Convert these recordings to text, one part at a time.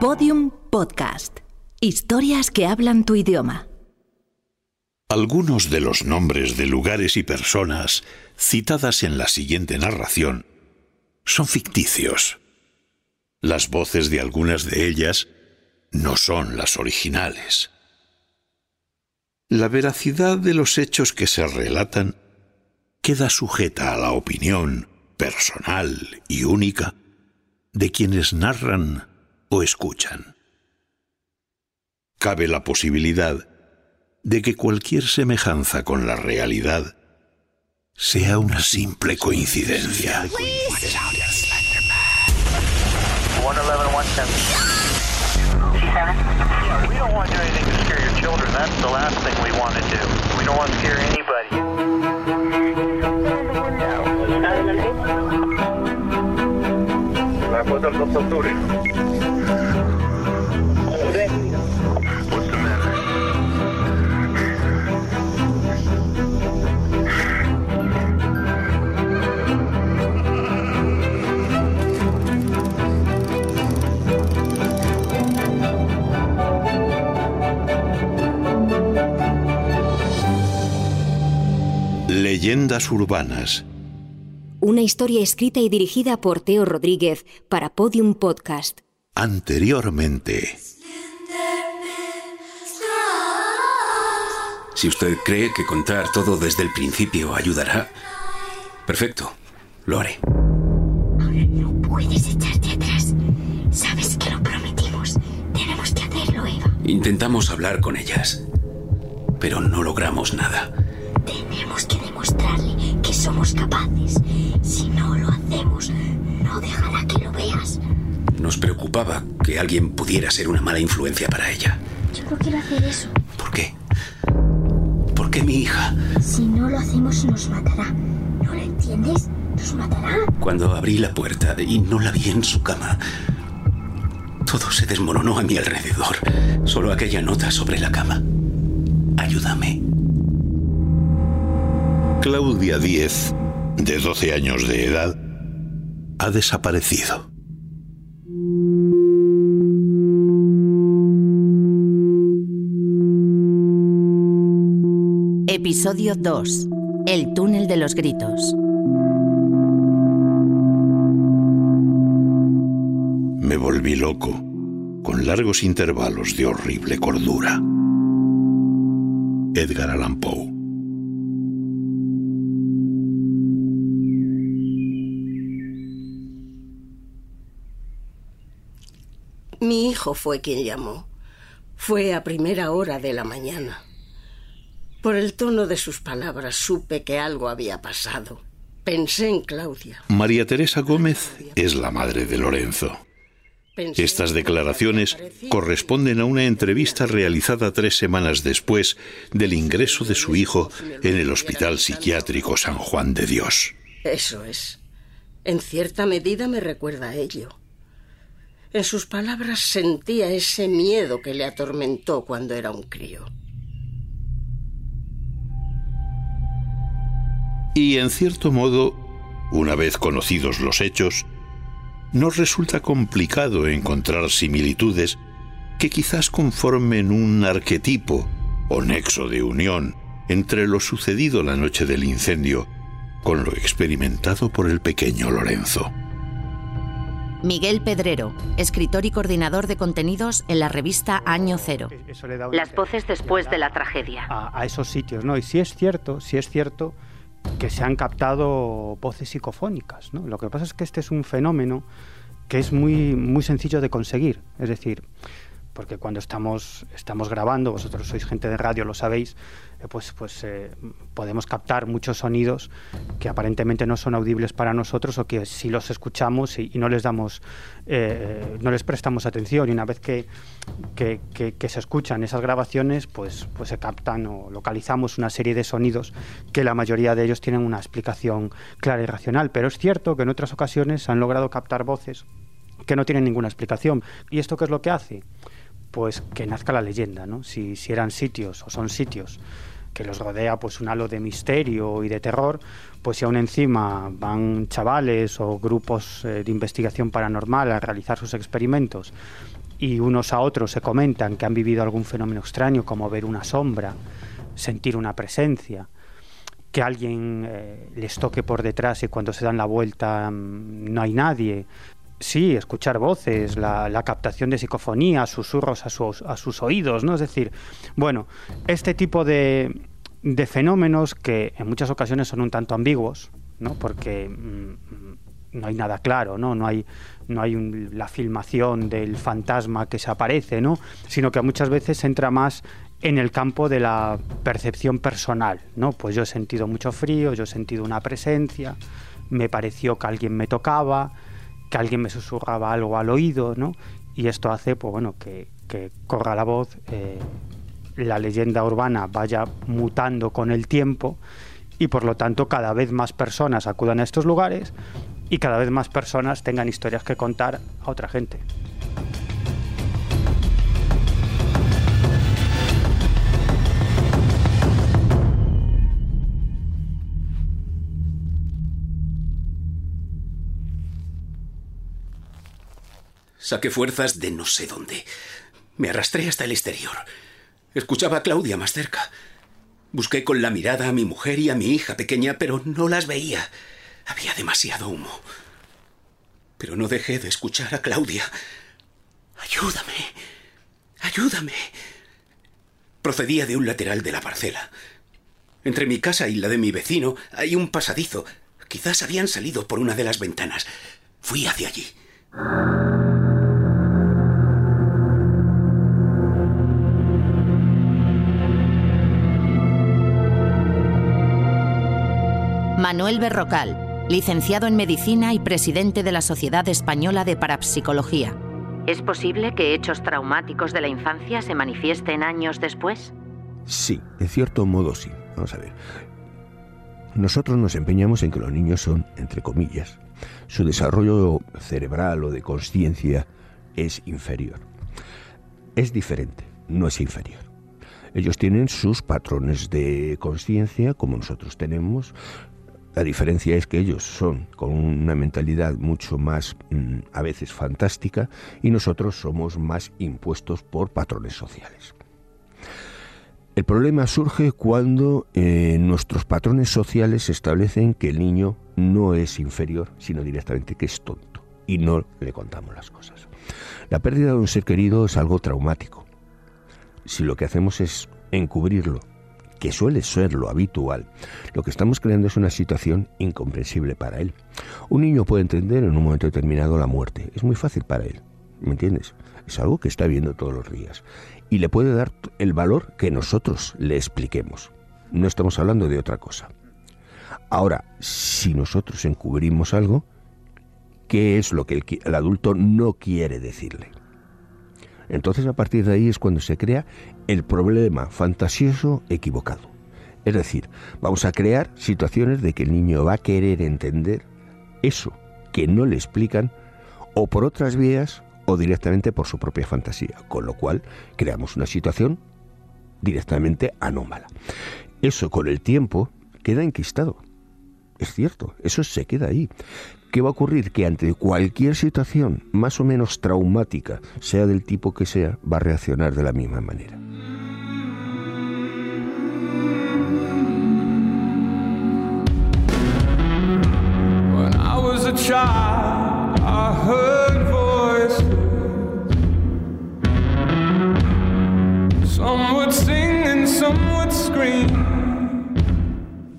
Podium Podcast. Historias que hablan tu idioma. Algunos de los nombres de lugares y personas citadas en la siguiente narración son ficticios. Las voces de algunas de ellas no son las originales. La veracidad de los hechos que se relatan queda sujeta a la opinión personal y única de quienes narran o escuchan. Cabe la posibilidad de que cualquier semejanza con la realidad sea una simple coincidencia. Leyendas urbanas. Una historia escrita y dirigida por Teo Rodríguez para Podium Podcast. Anteriormente. Si usted cree que contar todo desde el principio ayudará, perfecto, lo haré. Ahora no puedes echarte atrás. Sabes que lo prometimos. Tenemos que hacerlo, Eva. Intentamos hablar con ellas, pero no logramos nada. Somos capaces. Si no lo hacemos, no dejará que lo veas. Nos preocupaba que alguien pudiera ser una mala influencia para ella. Yo no quiero hacer eso. ¿Por qué? ¿Por qué mi hija? Si no lo hacemos, nos matará. ¿No lo entiendes? Nos matará. Cuando abrí la puerta y no la vi en su cama, todo se desmoronó a mi alrededor. Solo aquella nota sobre la cama. Ayúdame. Claudia Diez, de 12 años de edad, ha desaparecido. Episodio 2. El túnel de los gritos. Me volví loco, con largos intervalos de horrible cordura. Edgar Allan Poe. Mi hijo fue quien llamó. Fue a primera hora de la mañana. Por el tono de sus palabras supe que algo había pasado. Pensé en Claudia. María Teresa Gómez es la madre de Lorenzo. Estas declaraciones corresponden a una entrevista realizada tres semanas después del ingreso de su hijo en el Hospital Psiquiátrico San Juan de Dios. Eso es. En cierta medida me recuerda a ello. En sus palabras sentía ese miedo que le atormentó cuando era un crío. Y en cierto modo, una vez conocidos los hechos, nos resulta complicado encontrar similitudes que quizás conformen un arquetipo o nexo de unión entre lo sucedido la noche del incendio con lo experimentado por el pequeño Lorenzo. Miguel Pedrero, escritor y coordinador de contenidos en la revista Año Cero. Eso le da Las voces después de la tragedia. a, a esos sitios, ¿no? Y sí es cierto, sí es cierto que se han captado voces psicofónicas, ¿no? Lo que pasa es que este es un fenómeno que es muy, muy sencillo de conseguir, es decir, porque cuando estamos, estamos grabando, vosotros sois gente de radio, lo sabéis, eh, pues, pues eh, podemos captar muchos sonidos que aparentemente no son audibles para nosotros o que si los escuchamos y, no les damos, eh, no les prestamos atención y una vez que- que se escuchan esas grabaciones, pues, pues se captan o localizamos una serie de sonidos que la mayoría de ellos tienen una explicación clara y racional. Pero es cierto que en otras ocasiones se han logrado captar voces que no tienen ninguna explicación. ¿Y esto qué es lo que hace? Pues que nazca la leyenda, ¿no? Si, eran sitios o son sitios que los rodea pues un halo de misterio y de terror, pues si aún encima van chavales o grupos eh, de investigación paranormal a realizar sus experimentos y unos a otros se comentan que han vivido algún fenómeno extraño como ver una sombra, sentir una presencia, que alguien eh, les toque por detrás y cuando se dan la vuelta mm, no hay nadie. Sí, escuchar voces, la, captación de psicofonía, susurros a sus, a sus oídos, ¿no? Es decir, bueno, este tipo de, de fenómenos que en muchas ocasiones son un tanto ambiguos, ¿no? Porque mm, no hay nada claro, ¿no? No hay, no hay la filmación del fantasma que se aparece, ¿no? Sino que muchas veces entra más en el campo de la percepción personal, ¿no? Pues yo he sentido mucho frío, yo he sentido una presencia, me pareció que alguien me tocaba, que alguien me susurraba algo al oído, ¿no? Y esto hace, pues bueno, que, corra la voz, eh, la leyenda urbana vaya mutando con el tiempo y por lo tanto cada vez más personas acudan a estos lugares y cada vez más personas tengan historias que contar a otra gente. Saqué fuerzas de no sé dónde. Me arrastré hasta el exterior. Escuchaba a Claudia más cerca. Busqué con la mirada a mi mujer y a mi hija pequeña, pero no las veía. Había demasiado humo. Pero no dejé de escuchar a Claudia. Ayúdame. Ayúdame. Procedía de un lateral de la parcela. Entre mi casa y la de mi vecino hay un pasadizo. Quizás habían salido por una de las ventanas. Fui hacia allí. Manuel Berrocal, licenciado en Medicina y presidente de la Sociedad Española de Parapsicología. ¿Es posible que hechos traumáticos de la infancia se manifiesten años después? Sí, en cierto modo sí. Vamos a ver. Nosotros nos empeñamos en que los niños son, entre comillas, su desarrollo cerebral o de conciencia es inferior. Es diferente, no es inferior. Ellos tienen sus patrones de conciencia, como nosotros tenemos, la diferencia es que ellos son con una mentalidad mucho más mm, a veces fantástica y nosotros somos más impuestos por patrones sociales. El problema surge cuando eh, nuestros patrones sociales establecen que el niño no es inferior, sino directamente que es tonto y no le contamos las cosas. La pérdida de un ser querido es algo traumático. Si lo que hacemos es encubrirlo que suele ser lo habitual, lo que estamos creando es una situación incomprensible para él. Un niño puede entender en un momento determinado la muerte, es muy fácil para él, ¿me entiendes? Es algo que está viendo todos los días y le puede dar el valor que nosotros le expliquemos. No estamos hablando de otra cosa. Ahora, si nosotros encubrimos algo, ¿qué es lo que el, el adulto no quiere decirle? Entonces a partir de ahí es cuando se crea el problema fantasioso equivocado. Es decir, vamos a crear situaciones de que el niño va a querer entender eso que no le explican o por otras vías o directamente por su propia fantasía, con lo cual creamos una situación directamente anómala. Eso con el tiempo queda enquistado. Es cierto, eso se queda ahí. ¿Qué va a ocurrir? Que ante cualquier situación más o menos traumática, sea del tipo que sea, va a reaccionar de la misma manera.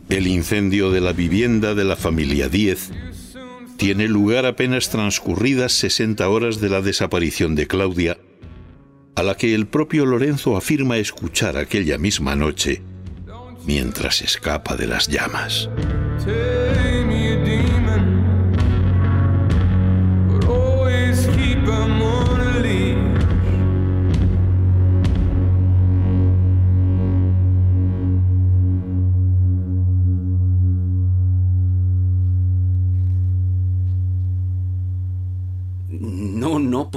El incendio de la vivienda de la familia Diez tiene lugar apenas transcurridas 60 horas de la desaparición de Claudia, a la que el propio Lorenzo afirma escuchar aquella misma noche mientras escapa de las llamas.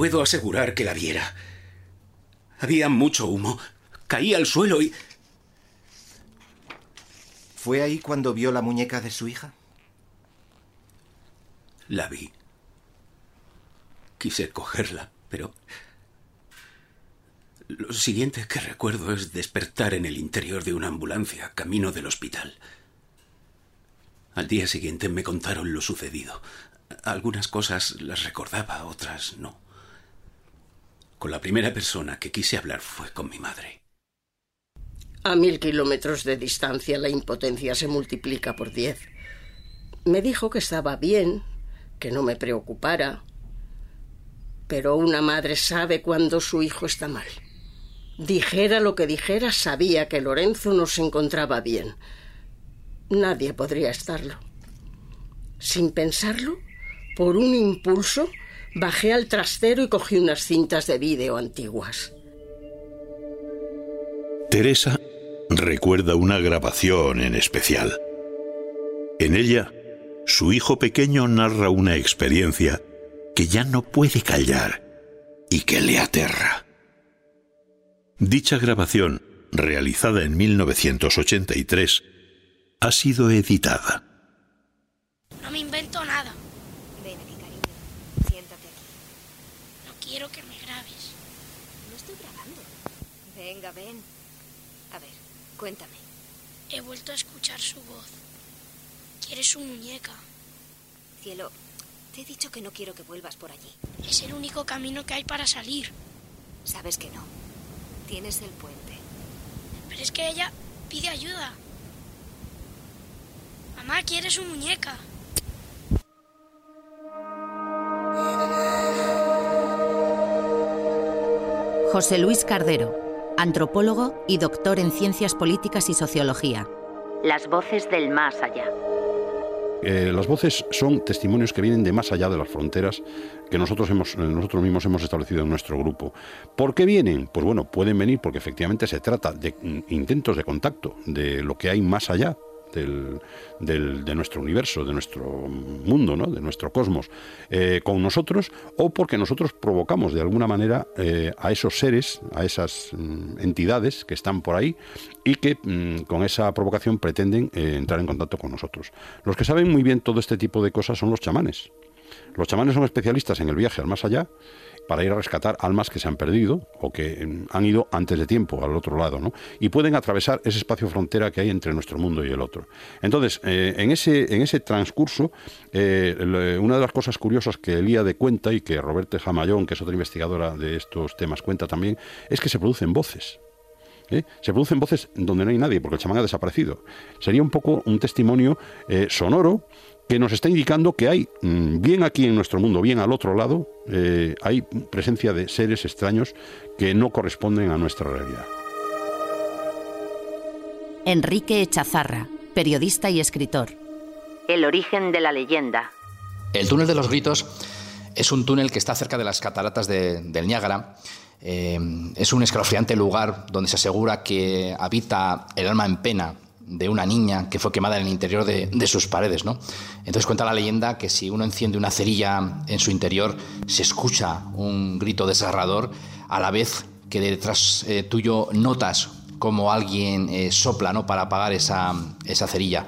Puedo asegurar que la viera. Había mucho humo. Caí al suelo y... ¿Fue ahí cuando vio la muñeca de su hija? La vi. Quise cogerla, pero Lo siguiente que recuerdo es despertar en el interior de una ambulancia camino del hospital. Al día siguiente me contaron lo sucedido. Algunas cosas las recordaba, otras no. Con la primera persona que quise hablar fue con mi madre. A mil kilómetros de distancia la impotencia se multiplica por diez. Me dijo que estaba bien, que no me preocupara. Pero una madre sabe cuando su hijo está mal. Dijera lo que dijera, sabía que Lorenzo no se encontraba bien. Nadie podría estarlo. Sin pensarlo, por un impulso, bajé al trastero y cogí unas cintas de vídeo antiguas. Teresa recuerda una grabación en especial. En ella, su hijo pequeño narra una experiencia que ya no puede callar y que le aterra. Dicha grabación, realizada en 1983, ha sido editada. No me invento nada. Ven aquí, cariño. Siéntate aquí. No quiero que me grabes. No estoy grabando. Venga, ven. A ver, cuéntame. He vuelto a escuchar su voz. Quiere su muñeca. Cielo, te he dicho que no quiero que vuelvas por allí. Es el único camino que hay para salir. Sabes que no. Tienes el puente. Pero es que ella pide ayuda. Mamá quiere su muñeca. José Luis Cardero, antropólogo y doctor en ciencias políticas y sociología. Las voces del más allá. Eh, las voces son testimonios que vienen de más allá de las fronteras que nosotros, hemos, eh, nosotros mismos hemos establecido en nuestro grupo. ¿Por qué vienen? Pues bueno, pueden venir porque efectivamente se trata de mm, intentos de contacto, de lo que hay más allá del, de nuestro universo, de nuestro mundo, ¿no? de nuestro cosmos, eh, con nosotros, o porque nosotros provocamos de alguna manera eh, a esos seres, a esas mm, entidades que están por ahí y que mm, con esa provocación pretenden eh, entrar en contacto con nosotros. Los que saben muy bien todo este tipo de cosas son los chamanes. Los chamanes son especialistas en el viaje al más allá para ir a rescatar almas que se han perdido o que mm, han ido antes de tiempo al otro lado, ¿no? Y pueden atravesar ese espacio frontera que hay entre nuestro mundo y el otro. Entonces, eh, en, ese, en ese transcurso, eh, una de las cosas curiosas que de cuenta y que Roberto Jamayón, que es otra investigadora de estos temas, cuenta también, es que se producen voces. ¿Eh? Se producen voces donde no hay nadie, porque el chamán ha desaparecido. Sería un poco un testimonio sonoro que nos está indicando que hay, mm, bien aquí en nuestro mundo, bien al otro lado, eh, hay presencia de seres extraños que no corresponden a nuestra realidad. Enrique Echazarra, periodista y escritor. El origen de la leyenda. El túnel de los gritos es un túnel que está cerca de las cataratas del Niágara. Eh, es un escalofriante lugar donde se asegura que habita el alma en pena de una niña que fue quemada en el interior de, sus paredes. ¿no? Entonces cuenta la leyenda que si uno enciende una cerilla en su interior, se escucha un grito desgarrador a la vez que detrás eh, tuyo notas como alguien eh, sopla ¿no? para apagar esa cerilla.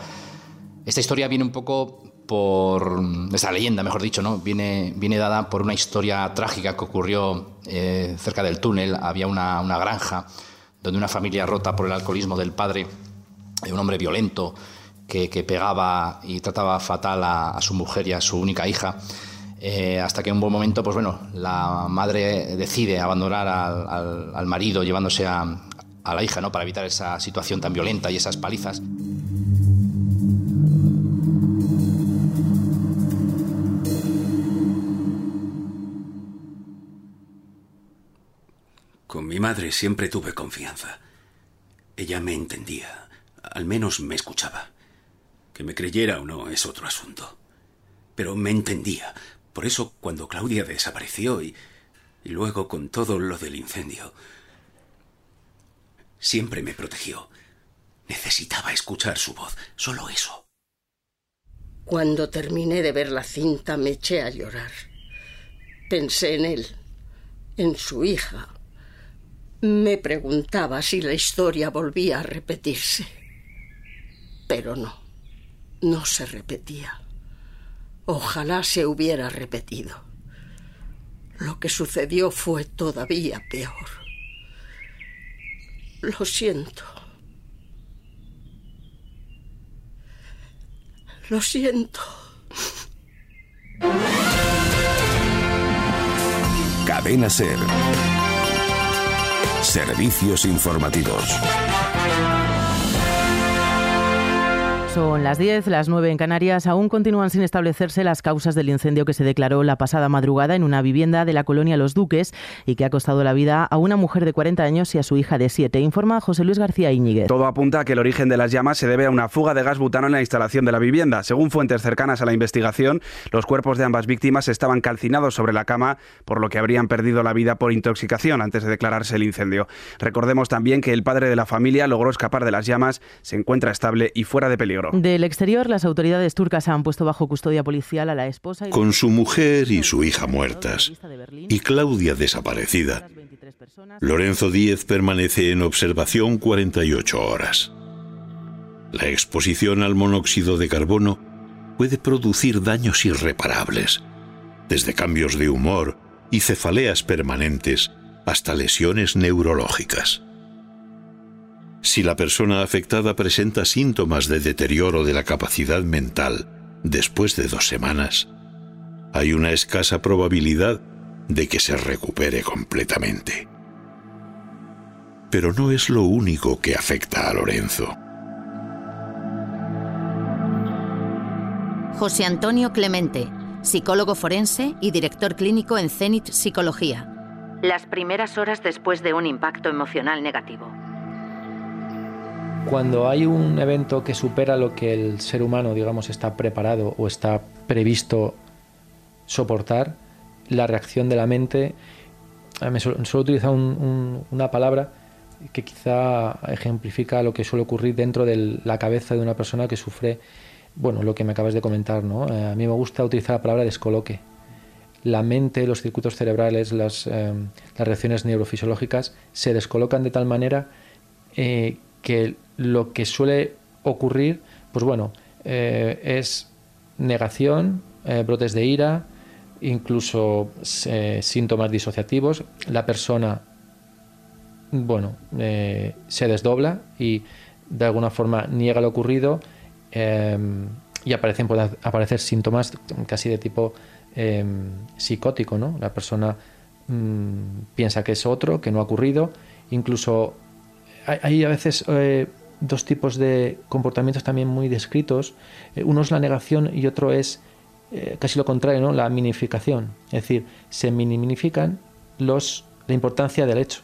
Esta historia viene un poco por esta leyenda, mejor dicho, ¿no? Viene, viene dada por una historia trágica que ocurrió eh, cerca del túnel. Había una, una, granja donde una familia rota por el alcoholismo del padre de un hombre violento que, pegaba y trataba fatal a, su mujer y a su única hija. Eh, hasta que en un buen momento, pues bueno, la madre decide abandonar al, marido llevándose a, a, la hija, ¿no? Para evitar esa situación tan violenta y esas palizas. Madre siempre tuve confianza. Ella me entendía al menos me escuchaba. Que me creyera o no es otro asunto. Pero me entendía. Por eso, cuando Claudia desapareció y, y luego con todo lo del incendio, siempre me protegió. Necesitaba escuchar su voz, solo eso. Cuando terminé de ver la cinta me eché a llorar. Pensé en él, en su hija. Me preguntaba si la historia volvía a repetirse. Pero no, no se repetía. Ojalá se hubiera repetido. Lo que sucedió fue todavía peor. Lo siento. Lo siento. Cadena Ser. Servicios informativos. Son las 10, las 9 en Canarias. Aún continúan sin establecerse las causas del incendio que se declaró la pasada madrugada en una vivienda de la colonia Los Duques y que ha costado la vida a una mujer de 40 años y a su hija de 7. Informa José Luis García Íñiguez. Todo apunta a que el origen de las llamas se debe a una fuga de gas butano en la instalación de la vivienda. Según fuentes cercanas a la investigación, los cuerpos de ambas víctimas estaban calcinados sobre la cama, por lo que habrían perdido la vida por intoxicación antes de declararse el incendio. Recordemos también que el padre de la familia logró escapar de las llamas, se encuentra estable y fuera de peligro. Del exterior, las autoridades turcas han puesto bajo custodia policial a la esposa. Y Con su mujer y su hija muertas y Claudia desaparecida, Lorenzo Díez permanece en observación 48 horas. La exposición al monóxido de carbono puede producir daños irreparables, desde cambios de humor y cefaleas permanentes hasta lesiones neurológicas. Si la persona afectada presenta síntomas de deterioro de la capacidad mental después de dos semanas, hay una escasa probabilidad de que se recupere completamente. Pero no es lo único que afecta a Lorenzo. José Antonio Clemente, psicólogo forense y director clínico en Zenit Psicología. Las primeras horas después de un impacto emocional negativo. Cuando hay un evento que supera lo que el ser humano, digamos, está preparado o está previsto soportar, la reacción de la mente, me suelo, suelo utilizar un- un- una palabra que quizá ejemplifica lo que suele ocurrir dentro de la cabeza de una persona que sufre, bueno, lo que me acabas de comentar, ¿no? Eh, a mí me gusta utilizar la palabra descoloque. La mente, los circuitos cerebrales, las, eh, reacciones neurofisiológicas se descolocan de tal manera eh, que lo que suele ocurrir, pues bueno, eh, es negación, eh, brotes de ira, incluso eh, síntomas disociativos. La persona, bueno, se desdobla y de alguna forma niega lo ocurrido eh, y aparecen, pueden aparecer síntomas casi de tipo eh, psicótico, ¿no? La persona mm, piensa que es otro, que no ha ocurrido, incluso hay, a veces eh, dos tipos de comportamientos también muy descritos. Eh, uno es la negación y otro es eh, casi lo contrario, ¿no? la minificación. Es decir, se minimifican los, la importancia del hecho.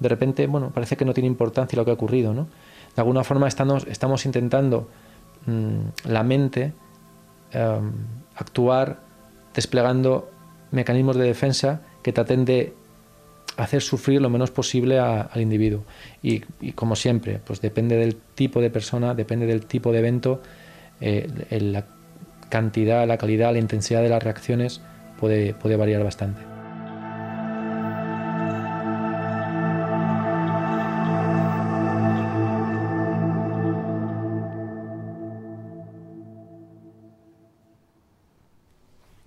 De repente, bueno, parece que no tiene importancia lo que ha ocurrido. ¿no? De alguna forma estamos, estamos intentando mm, la mente em, actuar desplegando mecanismos de defensa que traten de hacer sufrir lo menos posible a- al individuo. Y, como siempre, pues depende del tipo de persona, depende del tipo de evento, eh, la cantidad, la calidad, la intensidad de las reacciones puede, puede variar bastante.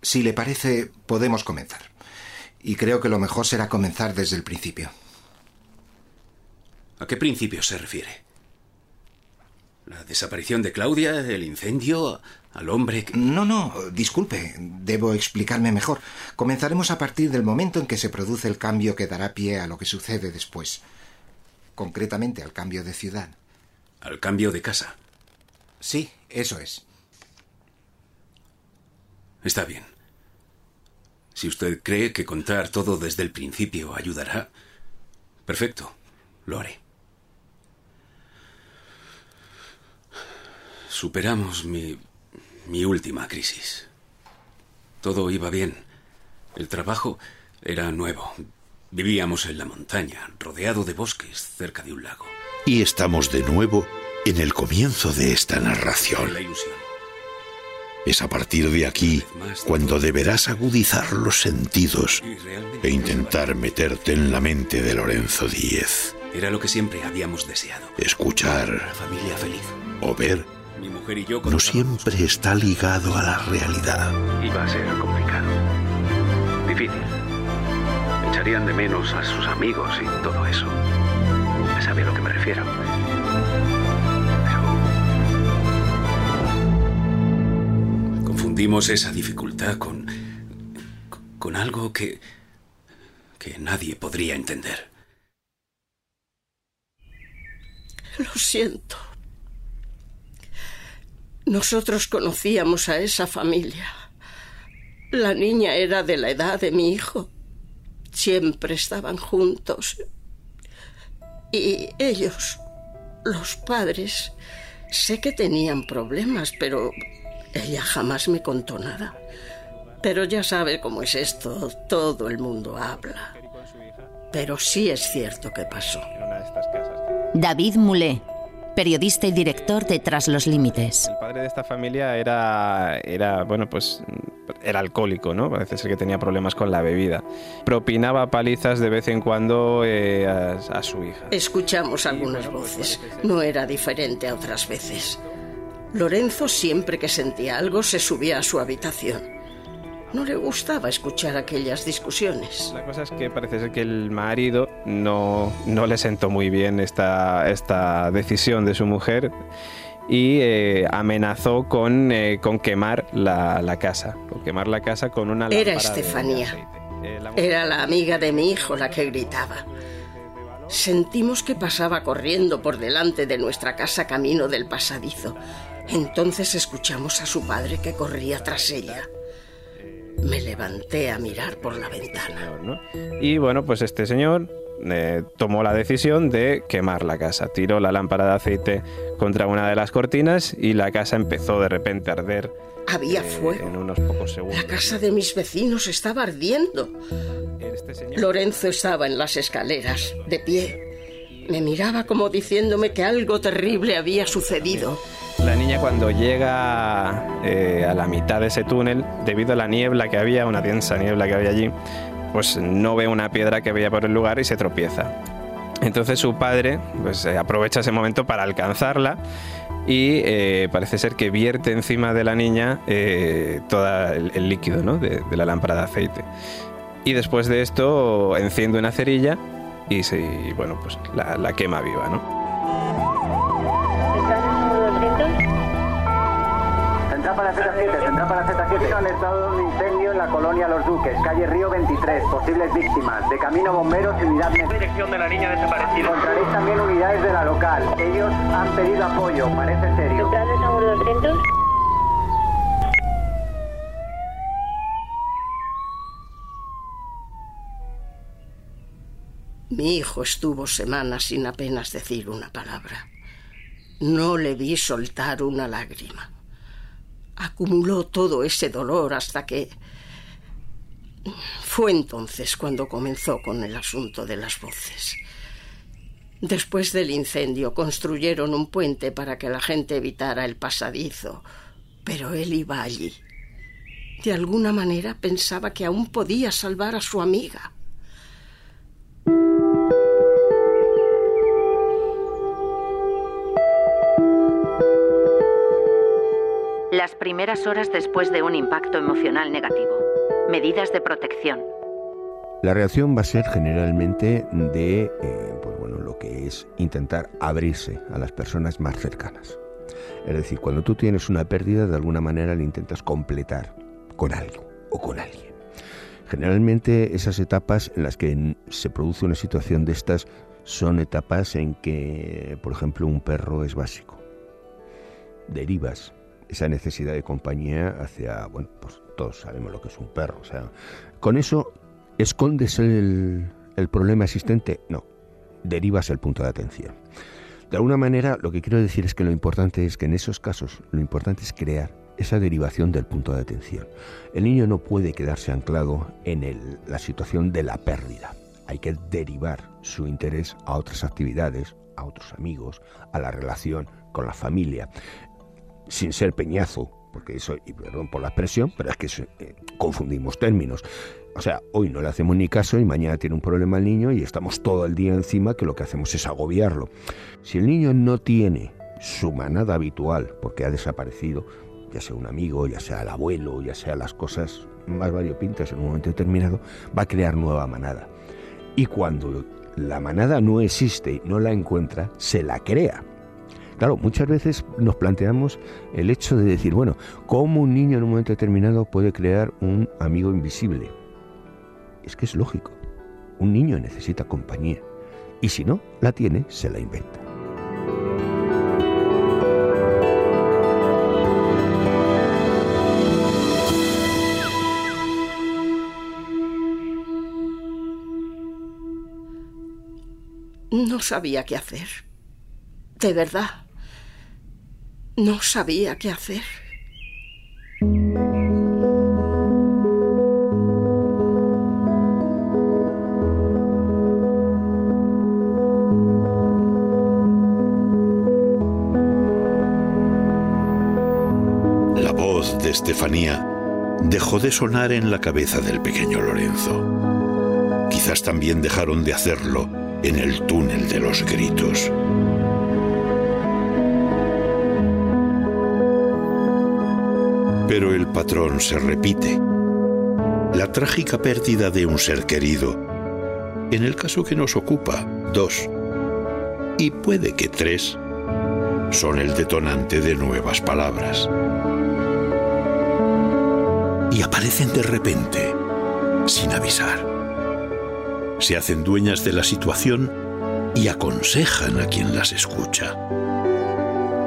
Si le parece, podemos comenzar. Y creo que lo mejor será comenzar desde el principio. ¿A qué principio se refiere? ¿La desaparición de Claudia? ¿El incendio? ¿Al hombre que... No, no, disculpe, debo explicarme mejor. Comenzaremos a partir del momento en que se produce el cambio que dará pie a lo que sucede después. Concretamente al cambio de ciudad. ¿Al cambio de casa? Sí, eso es. Está bien. Si usted cree que contar todo desde el principio ayudará, perfecto, lo haré. Superamos mi, mi última crisis. Todo iba bien. El trabajo era nuevo. Vivíamos en la montaña, rodeado de bosques, cerca de un lago. Y estamos de nuevo en el comienzo de esta narración. La ilusión. Es a partir de aquí cuando deberás agudizar los sentidos e intentar meterte en la mente de Lorenzo Díez. Era lo que siempre habíamos deseado. Escuchar Una familia feliz. o ver Mi mujer y yo no siempre está ligado a la realidad. Iba a ser complicado. Difícil. Echarían de menos a sus amigos y todo eso. ¿Sabe a lo que me refiero? Confundimos esa dificultad con... con algo que... que nadie podría entender. Lo siento. Nosotros conocíamos a esa familia. La niña era de la edad de mi hijo. Siempre estaban juntos. Y ellos, los padres, sé que tenían problemas, pero ella jamás me contó nada. Pero ya sabe cómo es esto, todo el mundo habla. Pero sí es cierto que pasó. David Moulet, periodista y director de Tras los Límites. El padre de esta familia era, era, bueno, pues era alcohólico, ¿no? Parece ser que tenía problemas con la bebida. Propinaba palizas de vez en cuando eh, a, a su hija. Escuchamos algunas voces. No era diferente a otras veces. Lorenzo siempre que sentía algo se subía a su habitación. No le gustaba escuchar aquellas discusiones. La cosa es que parece ser que el marido no, no le sentó muy bien esta, esta decisión de su mujer y eh, amenazó con, eh, con quemar la, la, casa, con quemar la casa con una Era Estefanía. Eh, la Era la amiga de mi hijo la que gritaba. Sentimos que pasaba corriendo por delante de nuestra casa camino del pasadizo. Entonces escuchamos a su padre que corría tras ella. Me levanté a mirar por la ventana. ¿no? Y bueno, pues este señor eh, tomó la decisión de quemar la casa. Tiró la lámpara de aceite contra una de las cortinas y la casa empezó de repente a arder. Había eh, fuego. En unos pocos segundos. La casa de mis vecinos estaba ardiendo. Este señor... Lorenzo estaba en las escaleras, de pie. Me miraba como diciéndome que algo terrible había sucedido. La niña cuando llega eh, a la mitad de ese túnel, debido a la niebla que había, una densa niebla que había allí, pues no ve una piedra que veía por el lugar y se tropieza. Entonces su padre pues, eh, aprovecha ese momento para alcanzarla y eh, parece ser que vierte encima de la niña eh, todo el, líquido ¿no? de, la lámpara de aceite. Y después de esto enciende una cerilla y, se, bueno, pues la, la quema viva. ¿no? Z7, Central para Z7. alertado de un incendio en la colonia Los Duques, calle Río 23. Posibles víctimas. De camino bomberos y unidad... Dirección de la niña desaparecida. Encontraréis también unidades de la local. Ellos han pedido apoyo. Parece serio. Central de 200. Mi hijo estuvo semanas sin apenas decir una palabra. No le vi soltar una lágrima. Acumuló todo ese dolor hasta que... Fue entonces cuando comenzó con el asunto de las voces. Después del incendio construyeron un puente para que la gente evitara el pasadizo, pero él iba allí. De alguna manera pensaba que aún podía salvar a su amiga. Las primeras horas después de un impacto emocional negativo. Medidas de protección. La reacción va a ser generalmente de eh, pues bueno, lo que es intentar abrirse a las personas más cercanas. Es decir, cuando tú tienes una pérdida, de alguna manera la intentas completar con algo o con alguien. Generalmente esas etapas en las que se produce una situación de estas son etapas en que, por ejemplo, un perro es básico. Derivas esa necesidad de compañía hacia, bueno, pues todos sabemos lo que es un perro. O sea, con eso, ¿escondes el, el problema existente? No, derivas el punto de atención. De alguna manera, lo que quiero decir es que lo importante es que en esos casos, lo importante es crear esa derivación del punto de atención. El niño no puede quedarse anclado en el, la situación de la pérdida. Hay que derivar su interés a otras actividades, a otros amigos, a la relación con la familia sin ser peñazo, porque eso, y perdón por la expresión, pero es que eh, confundimos términos. O sea, hoy no le hacemos ni caso y mañana tiene un problema el niño y estamos todo el día encima que lo que hacemos es agobiarlo. Si el niño no tiene su manada habitual porque ha desaparecido, ya sea un amigo, ya sea el abuelo, ya sea las cosas más variopintas en un momento determinado, va a crear nueva manada. Y cuando la manada no existe, no la encuentra, se la crea. Claro, muchas veces nos planteamos el hecho de decir, bueno, ¿cómo un niño en un momento determinado puede crear un amigo invisible? Es que es lógico. Un niño necesita compañía. Y si no la tiene, se la inventa. No sabía qué hacer. De verdad. No sabía qué hacer. La voz de Estefanía dejó de sonar en la cabeza del pequeño Lorenzo. Quizás también dejaron de hacerlo en el túnel de los gritos. Pero el patrón se repite. La trágica pérdida de un ser querido. En el caso que nos ocupa, dos. Y puede que tres son el detonante de nuevas palabras. Y aparecen de repente, sin avisar. Se hacen dueñas de la situación y aconsejan a quien las escucha.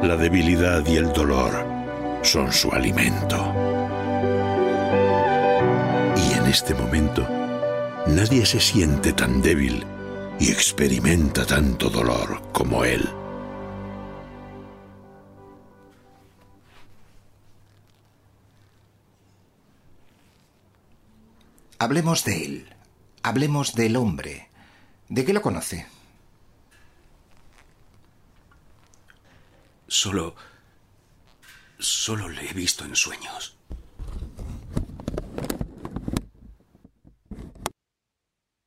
La debilidad y el dolor son su alimento. Y en este momento, nadie se siente tan débil y experimenta tanto dolor como él. Hablemos de él. Hablemos del hombre. ¿De qué lo conoce? Solo... Solo le he visto en sueños.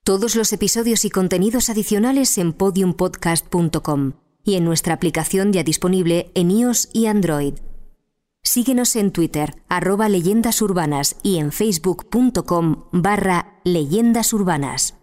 Todos los episodios y contenidos adicionales en podiumpodcast.com y en nuestra aplicación ya disponible en iOS y Android. Síguenos en Twitter, arroba leyendas urbanas y en facebook.com barra leyendas urbanas.